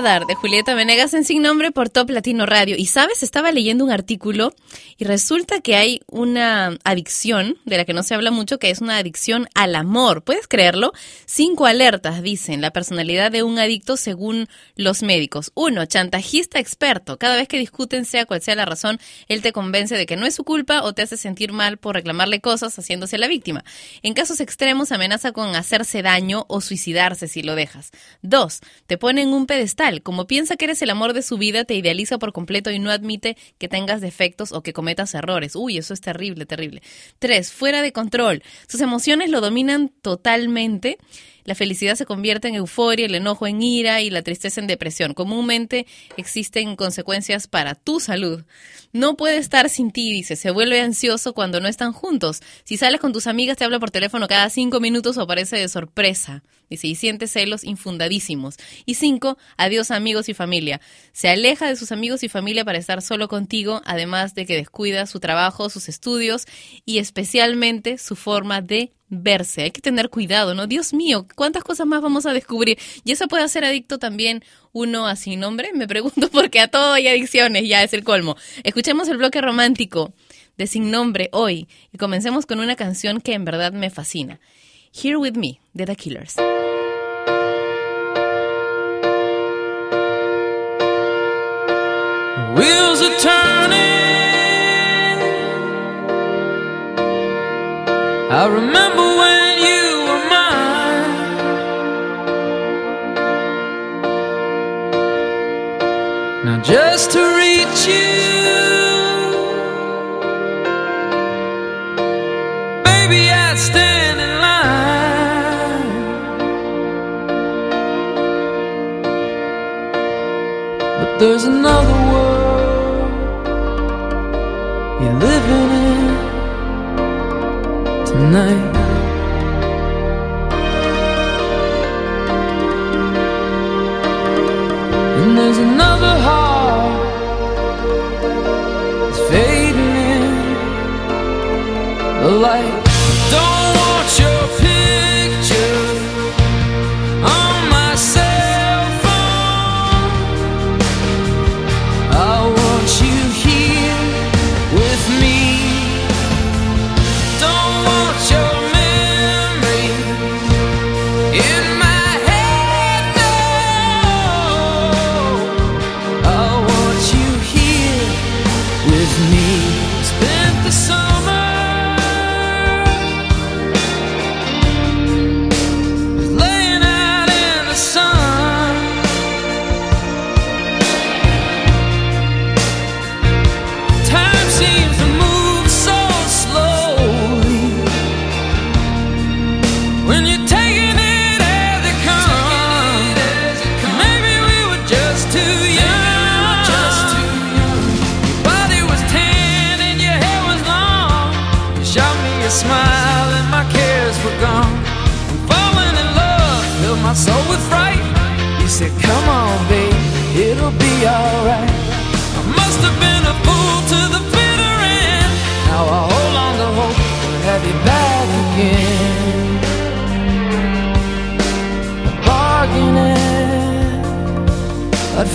Dar de Julieta Venegas en Sin Nombre por Top Latino Radio. Y sabes, estaba leyendo un artículo y resulta que hay una adicción de la que no se habla mucho, que es una adicción al amor. ¿Puedes creerlo? Cinco alertas dicen la personalidad de un adicto según los médicos. Uno, chantajista experto. Cada vez que discuten, sea cual sea la razón, él te convence de que no es su culpa o te hace sentir mal por reclamarle cosas haciéndose la víctima. En casos extremos, amenaza con hacerse daño o suicidarse si lo dejas. Dos, te pone en un pedestal. Como piensa que eres el amor de su vida, te idealiza por completo y no admite que tengas defectos o que cometas errores. Uy, eso es terrible, terrible. Tres, fuera de control. Sus emociones lo dominan totalmente. La felicidad se convierte en euforia, el enojo en ira y la tristeza en depresión. Comúnmente existen consecuencias para tu salud. No puede estar sin ti, dice. Se vuelve ansioso cuando no están juntos. Si sales con tus amigas, te habla por teléfono cada cinco minutos o aparece de sorpresa. Y siente celos infundadísimos. Y cinco, adiós amigos y familia. Se aleja de sus amigos y familia para estar solo contigo, además de que descuida su trabajo, sus estudios y especialmente su forma de verse. Hay que tener cuidado, ¿no? Dios mío, ¿cuántas cosas más vamos a descubrir? Y eso puede hacer adicto también uno a sin nombre. Me pregunto porque a todo hay adicciones, ya es el colmo. Escuchemos el bloque romántico de Sin Nombre hoy y comencemos con una canción que en verdad me fascina. Here With Me, de The Killers. I remember when you were mine. Now just to reach you, baby, I'd stand in line. But there's another world you live in tonight. And there's another heart that's fading in the light. Don't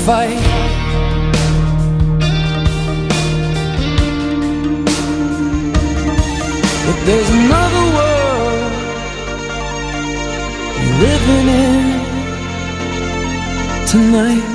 fight. But there's another world you're living in tonight.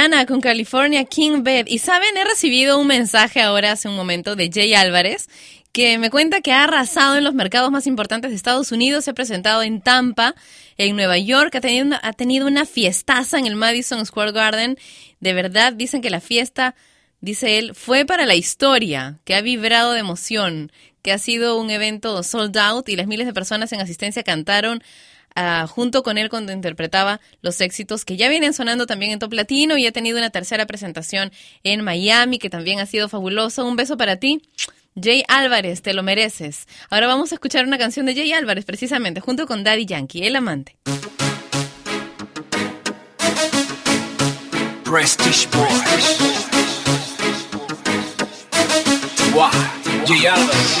Rihanna con California King Bed. Y saben, he recibido un mensaje ahora hace un momento de Jay Álvarez que me cuenta que ha arrasado en los mercados más importantes de Estados Unidos, se ha presentado en Tampa, en Nueva York, ha tenido ha tenido una fiestaza en el Madison Square Garden. De verdad, dicen que la fiesta, dice él, fue para la historia, que ha vibrado de emoción, que ha sido un evento sold out y las miles de personas en asistencia cantaron ah, junto con él cuando interpretaba los éxitos que ya vienen sonando también en Top Latino y ha tenido una tercera presentación en Miami que también ha sido fabuloso. Un beso para ti. Jay Álvarez, te lo mereces. Ahora vamos a escuchar una canción de Jay Álvarez, precisamente, junto con Daddy Yankee, el amante. Prestige Boys. Wow, J. Álvarez.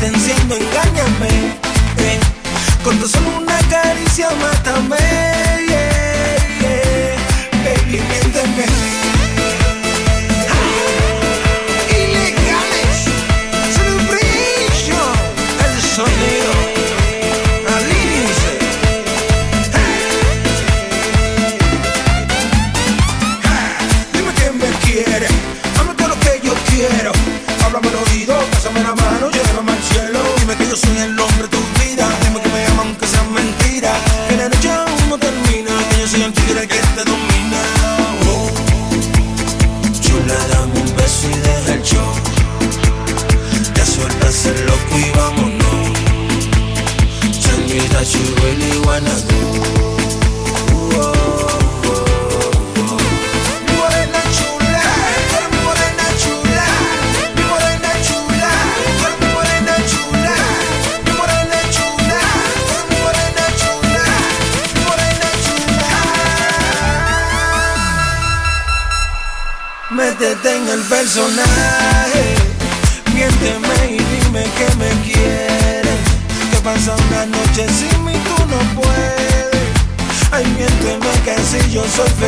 te enciendo, engáñame. Eh. Con solo una caricia, mátame. Baby, miénteme. Ah, ilegales, celebration, el sonido. Así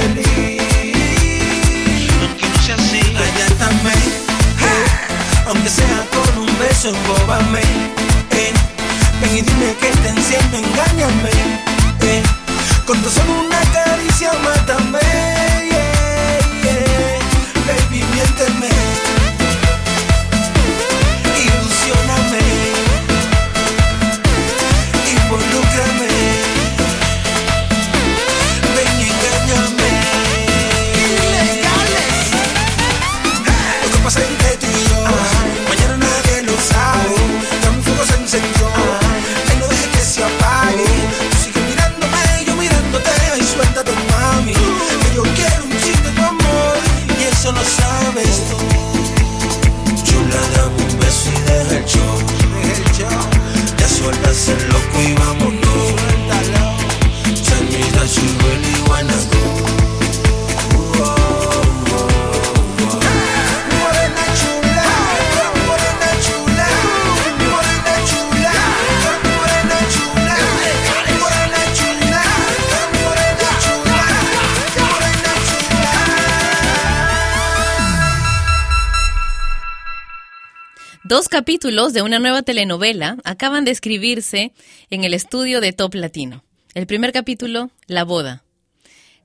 capítulos de una nueva telenovela acaban de escribirse en el estudio de Top Latino. El primer capítulo, La boda.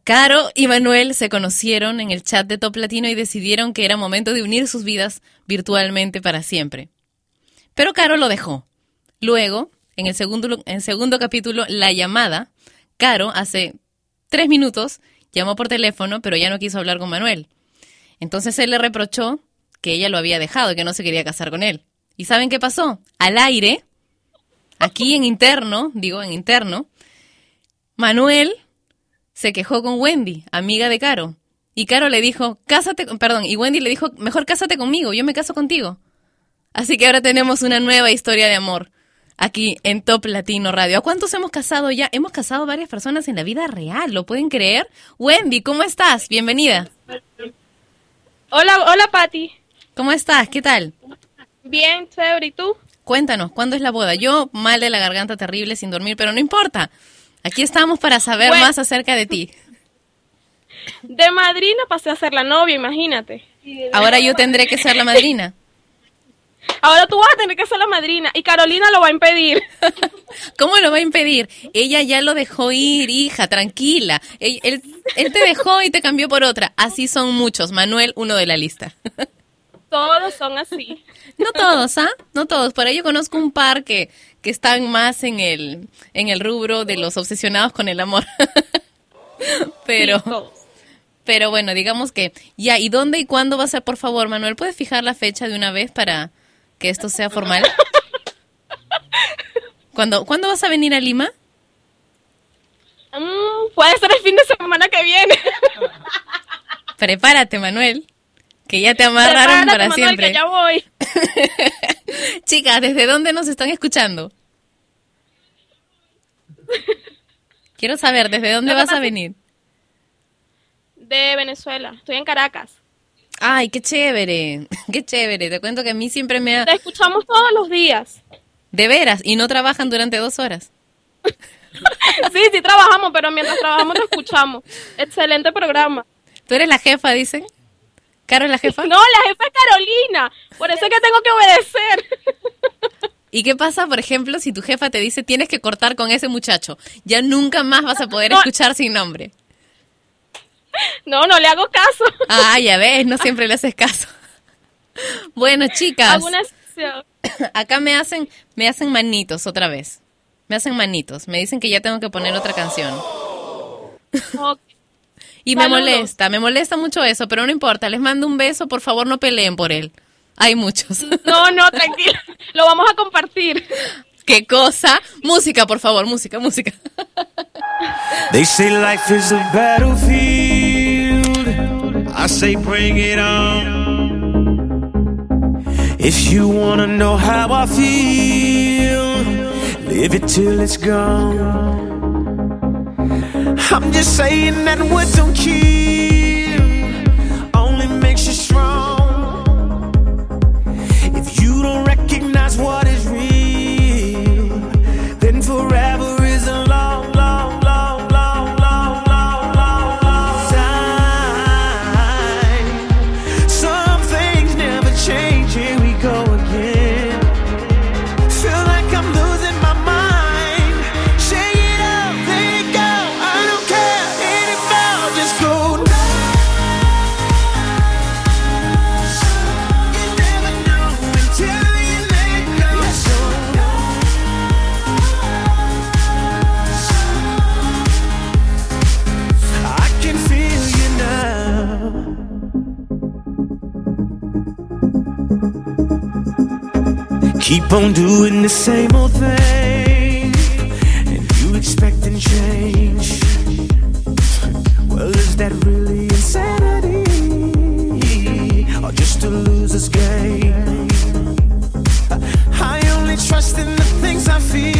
Caro y Manuel se conocieron en el chat de Top Latino y decidieron que era momento de unir sus vidas virtualmente para siempre. Pero Caro lo dejó. Luego, en el segundo, segundo capítulo, La llamada, Caro hace tres minutos llamó por teléfono, pero ya no quiso hablar con Manuel. Entonces él le reprochó que ella lo había dejado y que no se quería casar con él. ¿Y saben qué pasó? Al aire, aquí en interno, digo en interno, Manuel se quejó con Wendy, amiga de Caro. Y Caro le dijo, cásate, con-" perdón, y Wendy le dijo, mejor cásate conmigo, yo me caso contigo. Así que ahora tenemos una nueva historia de amor aquí en Top Latino Radio. ¿A cuántos hemos casado ya? Hemos casado varias personas en la vida real, ¿lo pueden creer? Wendy, ¿cómo estás? Bienvenida. Hola, hola Patti. ¿Cómo estás? ¿Qué tal? Bien, chévere. ¿Y tú? Cuéntanos, ¿cuándo es la boda? Yo mal de la garganta terrible sin dormir, pero no importa. Aquí estamos para saber Bueno. más acerca de ti. De madrina pasé a ser la novia, imagínate. Ahora yo tendré que ser la madrina. Ahora tú vas a tener que ser la madrina y Carolina lo va a impedir. ¿Cómo lo va a impedir? Ella ya lo dejó ir, hija, tranquila. Él, él- él te dejó y te cambió por otra. Así son muchos. Manuel, uno de la lista. Todos son así. No todos, ¿ah? No todos. Por ahí yo conozco un par que, que están más en el, en el rubro de los obsesionados con el amor. pero, pero bueno, digamos que ya. ¿Y dónde y cuándo va a ser, por favor, Manuel? ¿Puedes fijar la fecha de una vez para que esto sea formal? ¿Cuándo, ¿Cuándo vas a venir a Lima? Mm, puede ser el fin de semana que viene. Prepárate, Manuel, que ya te amarraron Prepárate, para Manuel, siempre. que ya voy. Chicas, ¿desde dónde nos están escuchando? Quiero saber, ¿desde dónde vas a venir? De Venezuela. Estoy en Caracas. Ay, qué chévere, qué chévere. Te cuento que a mí siempre me ha... Te escuchamos todos los días. De veras, y no trabajan durante dos horas. Sí, sí trabajamos, pero mientras trabajamos te escuchamos. Excelente programa. ¿Tú eres la jefa, dicen? ¿Caro es la jefa? No, la jefa es Carolina. Por eso es que tengo que obedecer. ¿Y qué pasa, por ejemplo, si tu jefa te dice tienes que cortar con ese muchacho? Ya nunca más vas a poder No. escuchar sin nombre. No, no le hago caso. Ah, ya ves, no siempre le haces caso. Bueno, chicas, acá me hacen, me hacen manitos otra vez. Me hacen manitos. Me dicen que ya tengo que poner otra canción. Ok. Y me Saludos. molesta, me molesta mucho eso, pero no importa. Les mando un beso, por favor no peleen por él. Hay muchos. No, no, tranquila. Lo vamos a compartir. ¿Qué cosa? Música, por favor, música, música. They say life is a battlefield. I say bring it on. If you wanna know how I feel, live it till it's gone. I'm just saying that what don't kill keep on doing the same old thing, and you expecting change. Well, is that really insanity, or just a loser's game? I only trust in the things I feel.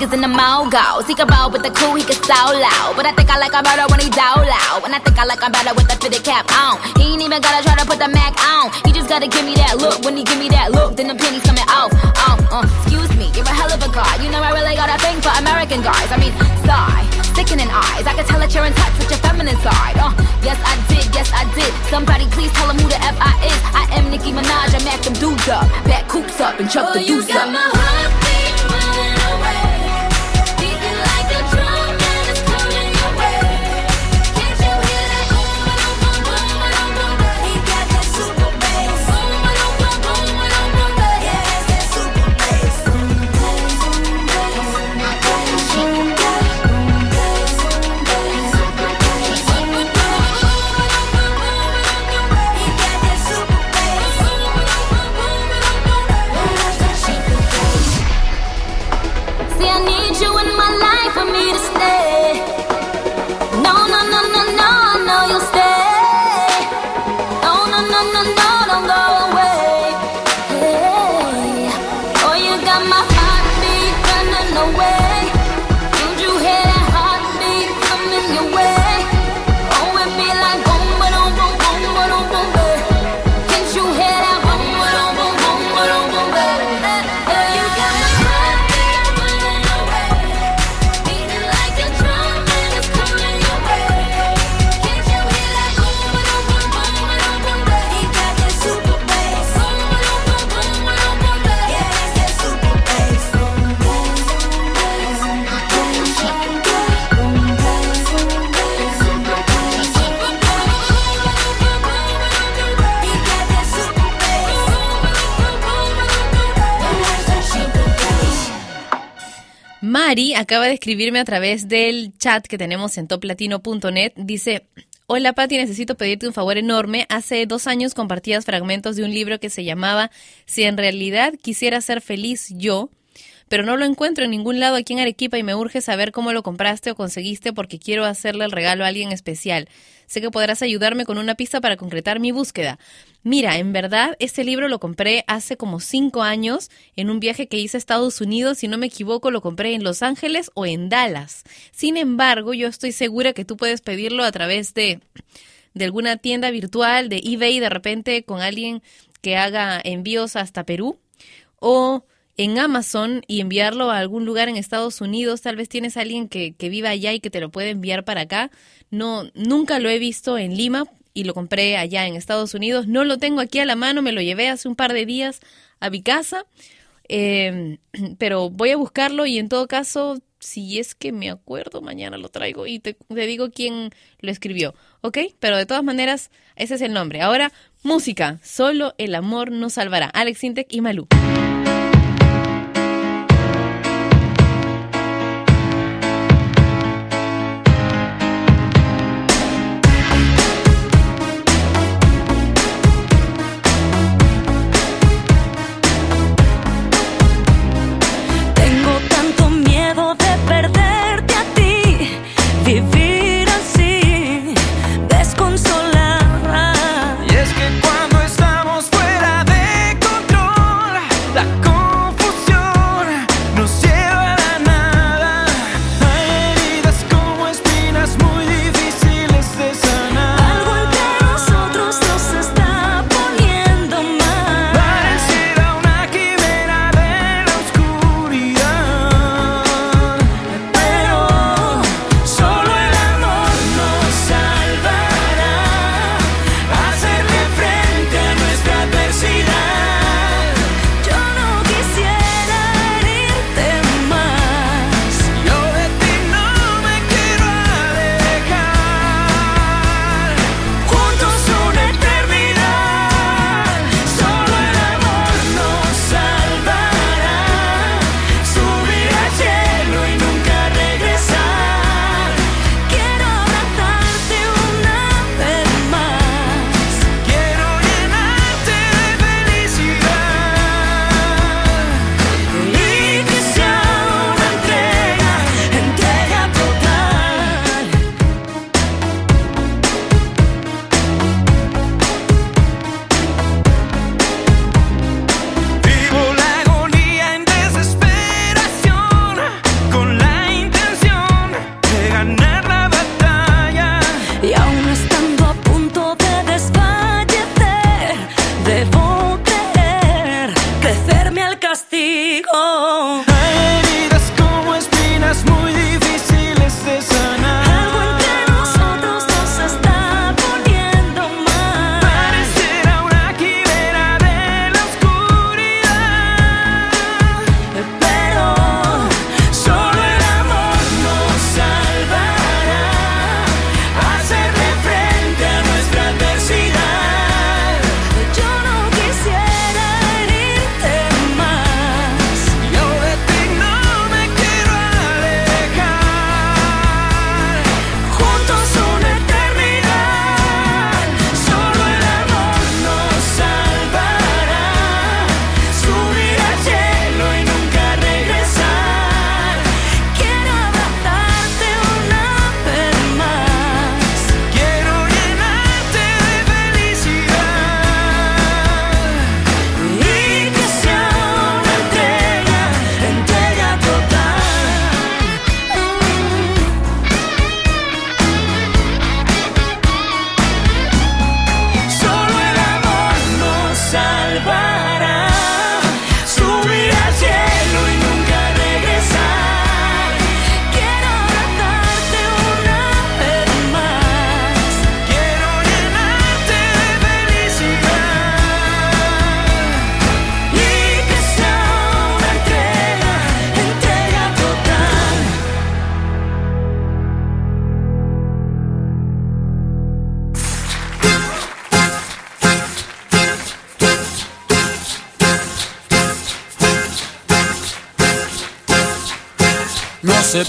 Niggas in the mogos. He can roll with the cool, he can so loud. But I think I like him better when he down loud. And I think I like him better with the fitted cap on. He ain't even gotta try to put the Mac on. He just gotta give me that look. When he give me that look, then the pennies coming off. Oh, uh, excuse me, you're a hell of a guy. You know I really got a thing for American guys. I mean, sigh, sickening eyes. I can tell that you're in touch with your feminine side. Uh, yes I did, yes I did. Somebody please tell him who the F I is. I am Nicki Minaj. I mack them dudes up, back coops up, and chuck the deuce up. Acaba de escribirme a través del chat que tenemos en toplatino.net. Dice, hola Patti, necesito pedirte un favor enorme. Hace dos años compartías fragmentos de un libro que se llamaba Si en realidad quisiera ser feliz yo, pero no lo encuentro en ningún lado aquí en Arequipa y me urge saber cómo lo compraste o conseguiste porque quiero hacerle el regalo a alguien especial. Sé que podrás ayudarme con una pista para concretar mi búsqueda. Mira, en verdad, este libro lo compré hace como cinco años en un viaje que hice a Estados Unidos. Si no me equivoco, lo compré en Los Ángeles o en Dallas. Sin embargo, yo estoy segura que tú puedes pedirlo a través de, de alguna tienda virtual, de eBay, de repente con alguien que haga envíos hasta Perú. O en Amazon y enviarlo a algún lugar en Estados Unidos. Tal vez tienes alguien que, que viva allá y que te lo puede enviar para acá. No, nunca lo he visto en Lima y lo compré allá en Estados Unidos. No lo tengo aquí a la mano, me lo llevé hace un par de días a mi casa. Eh, pero voy a buscarlo y en todo caso, si es que me acuerdo, mañana lo traigo y te, te digo quién lo escribió, ¿ok? Pero de todas maneras, ese es el nombre. Ahora, música. Solo el amor nos salvará. Alex Intec y Malú.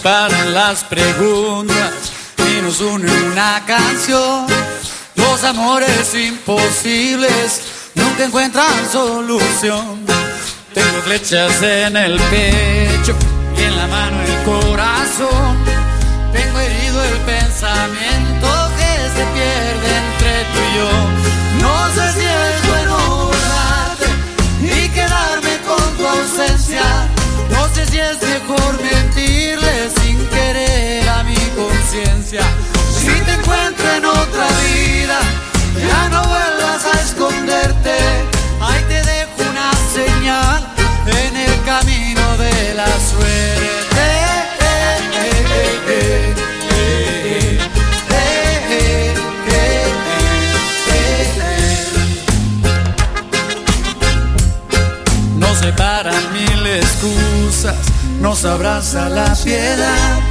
Separan las preguntas y nos une una canción. Los amores imposibles nunca encuentran solución. Tengo flechas en el pecho y en la mano el corazón. Tengo herido el pensamiento que se pierde entre tú y yo. No sé si es bueno borrarte y quedarme con tu ausencia. No sé si es mejor Si te encuentro en otra vida, ya no vuelvas a esconderte. Ahí te dejo una señal en el camino de la suerte. Nos separan mil excusas, nos abraza la piedad.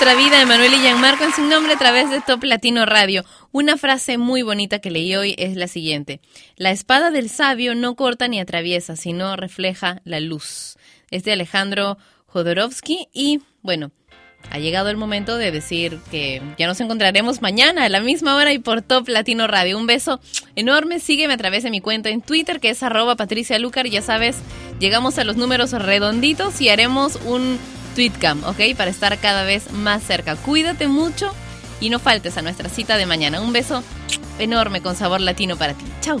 otra vida, Emanuel y Gianmarco en sin nombre a través de Top Latino Radio. Una frase muy bonita que leí hoy es la siguiente. La espada del sabio no corta ni atraviesa, sino refleja la luz. Es de Alejandro Jodorowsky y, bueno, ha llegado el momento de decir que ya nos encontraremos mañana a la misma hora y por Top Latino Radio. Un beso enorme. Sígueme a través de mi cuenta en Twitter que es arroba Patricia Lucar. Ya sabes, llegamos a los números redonditos y haremos un tweetcam, ¿ok? Para estar cada vez más cerca. Cuídate mucho y no faltes a nuestra cita de mañana. Un beso enorme con sabor latino para ti. Chau.